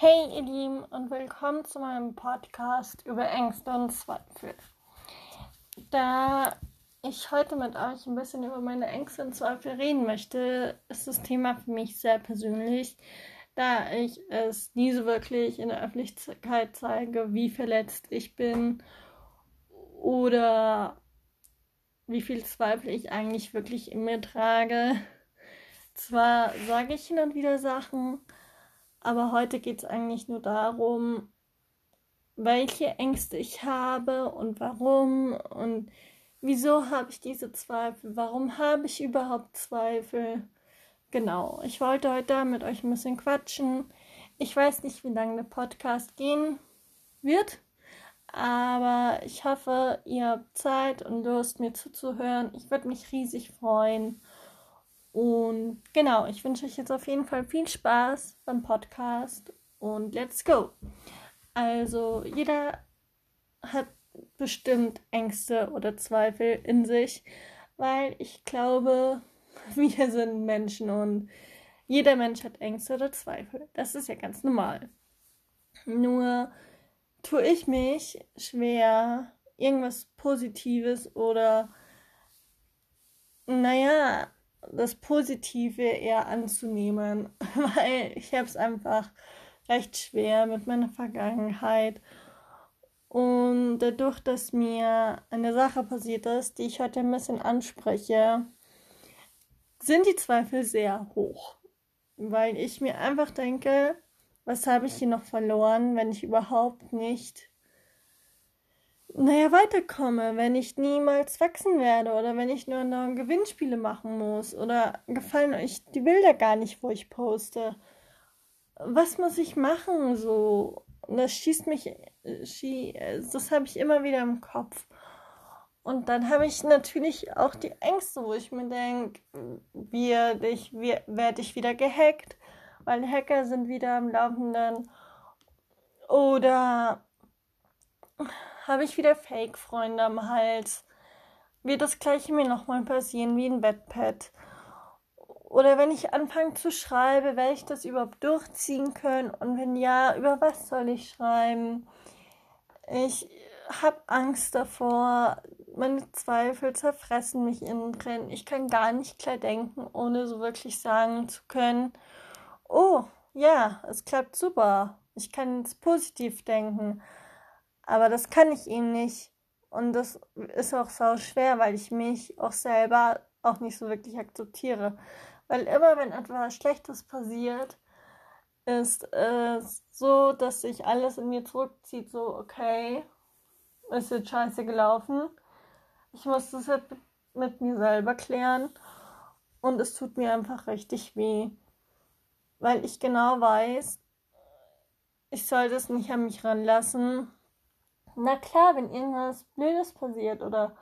Hey ihr Lieben und willkommen zu meinem Podcast über Ängste und Zweifel. Da ich heute mit euch ein bisschen über meine Ängste und Zweifel reden möchte, ist das Thema für mich sehr persönlich, da ich es nie so wirklich in der Öffentlichkeit zeige, wie verletzt ich bin oder wie viel Zweifel ich eigentlich wirklich in mir trage. Zwar sage ich hin und wieder Sachen, aber heute geht es eigentlich nur darum, welche Ängste ich habe und warum und wieso habe ich diese Zweifel, warum habe ich überhaupt Zweifel. Genau, ich wollte heute mit euch ein bisschen quatschen. Ich weiß nicht, wie lange der Podcast gehen wird, aber ich hoffe, ihr habt Zeit und Lust, mir zuzuhören. Ich würde mich riesig freuen. Und genau, ich wünsche euch jetzt auf jeden Fall viel Spaß beim Podcast und let's go. Also, jeder hat bestimmt Ängste oder Zweifel in sich, weil ich glaube, wir sind Menschen und jeder Mensch hat Ängste oder Zweifel. Das ist ja ganz normal. Nur tue ich mich schwer, irgendwas Positives oder, naja, das Positive eher anzunehmen, weil ich habe es einfach recht schwer mit meiner Vergangenheit. Und dadurch, dass mir eine Sache passiert ist, die ich heute ein bisschen anspreche, sind die Zweifel sehr hoch. Weil ich mir einfach denke, was habe ich hier noch verloren, wenn ich überhaupt nicht naja, weiterkomme, wenn ich niemals wachsen werde oder wenn ich nur noch Gewinnspiele machen muss oder gefallen euch die Bilder gar nicht, wo ich poste. Was muss ich machen so? Das schießt mich, das habe ich immer wieder im Kopf. Und dann habe ich natürlich auch die Ängste, wo ich mir denke, werde ich, werd ich wieder gehackt, weil Hacker sind wieder am Laufenden. Oder habe ich wieder Fake-Freunde am Hals. Wird das gleiche mir nochmal passieren wie ein Wettpad? Oder wenn ich anfange zu schreiben, werde ich das überhaupt durchziehen können? Und wenn ja, über was soll ich schreiben? Ich habe Angst davor. Meine Zweifel zerfressen mich innen drin. Ich kann gar nicht klar denken, ohne so wirklich sagen zu können, oh, ja, es klappt super. Ich kann jetzt positiv denken. Aber das kann ich ihm nicht. Und das ist auch so schwer, weil ich mich auch selber auch nicht so wirklich akzeptiere. Weil immer, wenn etwas Schlechtes passiert, ist es so, dass sich alles in mir zurückzieht. So, okay, ist jetzt scheiße gelaufen. Ich muss das jetzt mit mir selber klären. Und es tut mir einfach richtig weh. Weil ich genau weiß, ich sollte es nicht an mich ranlassen na klar, wenn irgendwas Blödes passiert oder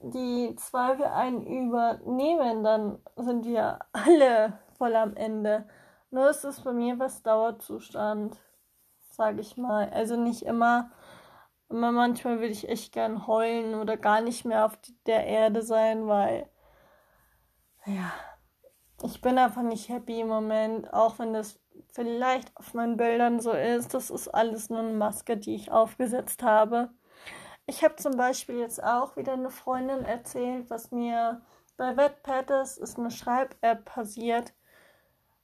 die Zweifel einen übernehmen, dann sind wir alle voll am Ende. Nur ist es bei mir was Dauerzustand, sage ich mal. Also nicht immer, immer manchmal würde ich echt gern heulen oder gar nicht mehr auf der Erde sein, weil, ja, ich bin einfach nicht happy im Moment, auch wenn das vielleicht auf meinen Bildern so ist. Das ist alles nur eine Maske, die ich aufgesetzt habe. Ich habe zum Beispiel jetzt auch wieder eine Freundin erzählt, was mir bei Wattpad ist, ist eine Schreib-App passiert,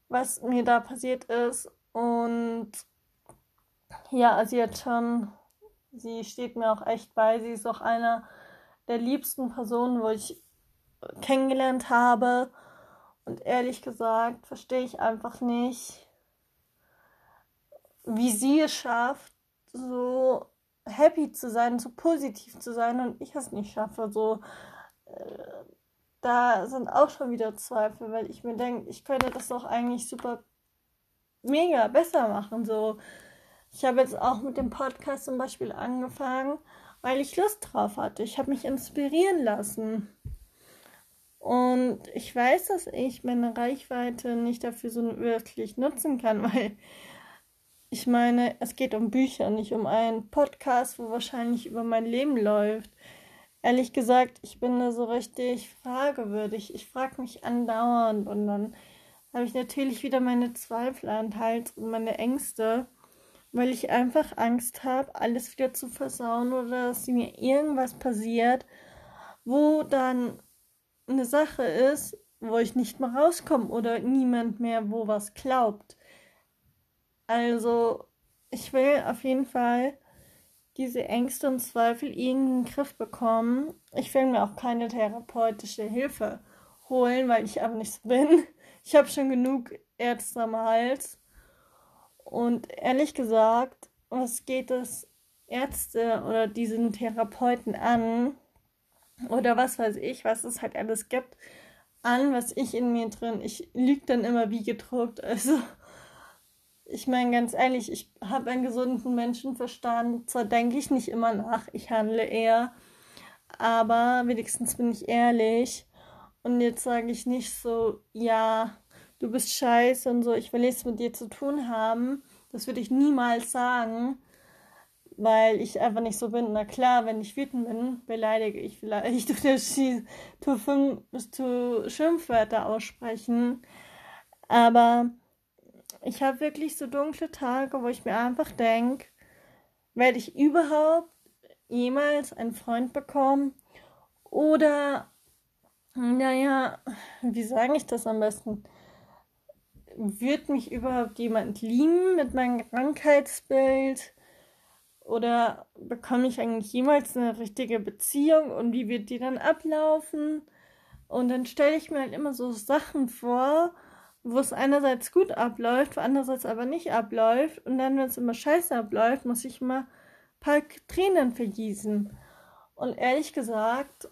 was mir da passiert ist. Und ja, sie hat schon, sie steht mir auch echt bei. Sie ist auch einer der liebsten Personen, wo ich kennengelernt habe. Und ehrlich gesagt, verstehe ich einfach nicht, wie sie es schafft, so happy zu sein, so positiv zu sein und ich es nicht schaffe. So, äh, da sind auch schon wieder Zweifel, weil ich mir denke, ich könnte das doch eigentlich super mega besser machen. So, ich habe jetzt auch mit dem Podcast zum Beispiel angefangen, weil ich Lust drauf hatte. Ich habe mich inspirieren lassen. Und ich weiß, dass ich meine Reichweite nicht dafür so wirklich nutzen kann, weil ich meine, es geht um Bücher, nicht um einen Podcast, wo wahrscheinlich über mein Leben läuft. Ehrlich gesagt, ich bin da so richtig fragewürdig. Ich frage mich andauernd und dann habe ich natürlich wieder meine Zweifel an Hals und meine Ängste, weil ich einfach Angst habe, alles wieder zu versauen oder dass mir irgendwas passiert, wo dann eine Sache ist, wo ich nicht mehr rauskomme oder niemand mehr wo was glaubt. Also, ich will auf jeden Fall diese Ängste und Zweifel in den Griff bekommen. Ich will mir auch keine therapeutische Hilfe holen, weil ich aber nicht so bin. Ich habe schon genug Ärzte am Hals. Und ehrlich gesagt, was geht es Ärzte oder diesen Therapeuten an? Oder was weiß ich, was es halt alles gibt, an, was ich in mir drin. Ich lüge dann immer wie gedruckt. Also, ich meine ganz ehrlich, ich habe einen gesunden Menschenverstand. Zwar denke ich nicht immer nach, ich handle eher. Aber wenigstens bin ich ehrlich. Und jetzt sage ich nicht so, ja, du bist scheiße und so, ich will nichts mit dir zu tun haben. Das würde ich niemals sagen, weil ich einfach nicht so bin. Na klar, wenn ich wütend bin, beleidige ich vielleicht oder tu Schimpfwörter aussprechen. Aber ich habe wirklich so dunkle Tage, wo ich mir einfach denke, werde ich überhaupt jemals einen Freund bekommen? Oder naja, wie sage ich das am besten? Wird mich überhaupt jemand lieben mit meinem Krankheitsbild? Oder bekomme ich eigentlich jemals eine richtige Beziehung und wie wird die dann ablaufen? Und dann stelle ich mir halt immer so Sachen vor, wo es einerseits gut abläuft, andererseits aber nicht abläuft. Und dann, wenn es immer scheiße abläuft, muss ich immer ein paar Tränen vergießen. Und ehrlich gesagt,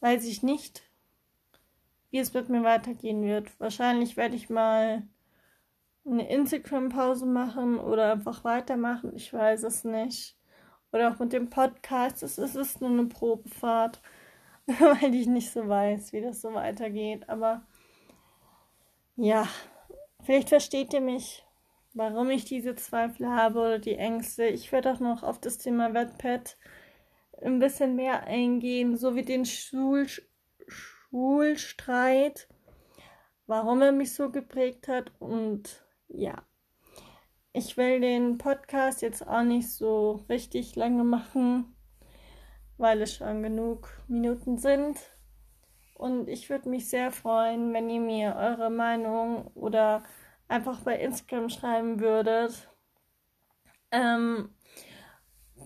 weiß ich nicht, wie es mit mir weitergehen wird. Wahrscheinlich werde ich mal eine Instagram-Pause machen oder einfach weitermachen. Ich weiß es nicht. Oder auch mit dem Podcast. Es ist nur eine Probefahrt, weil ich nicht so weiß, wie das so weitergeht. Aber ja, vielleicht versteht ihr mich, warum ich diese Zweifel habe oder die Ängste. Ich werde auch noch auf das Thema Wettpad ein bisschen mehr eingehen, so wie den Schul Schulstreit, warum er mich so geprägt hat und ja. Ich will den Podcast jetzt auch nicht so richtig lange machen, weil es schon genug Minuten sind. Und ich würde mich sehr freuen, wenn ihr mir eure Meinung oder einfach bei Instagram schreiben würdet. Ähm,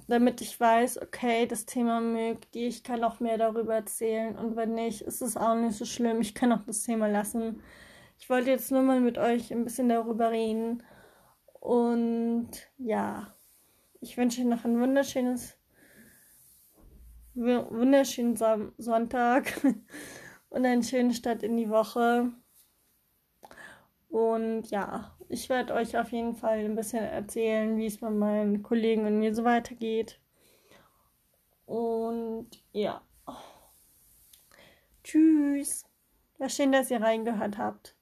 damit ich weiß, okay, das Thema mögt die, ich kann auch mehr darüber erzählen und wenn nicht, ist es auch nicht so schlimm, ich kann auch das Thema lassen. Ich wollte jetzt nur mal mit euch ein bisschen darüber reden und ja, ich wünsche euch noch ein wunderschönes, wunderschönen Sonntag und einen schönen Start in die Woche. Und ja, ich werde euch auf jeden Fall ein bisschen erzählen, wie es bei meinen Kollegen und mir so weitergeht. Und ja. Tschüss. War schön, dass ihr reingehört habt.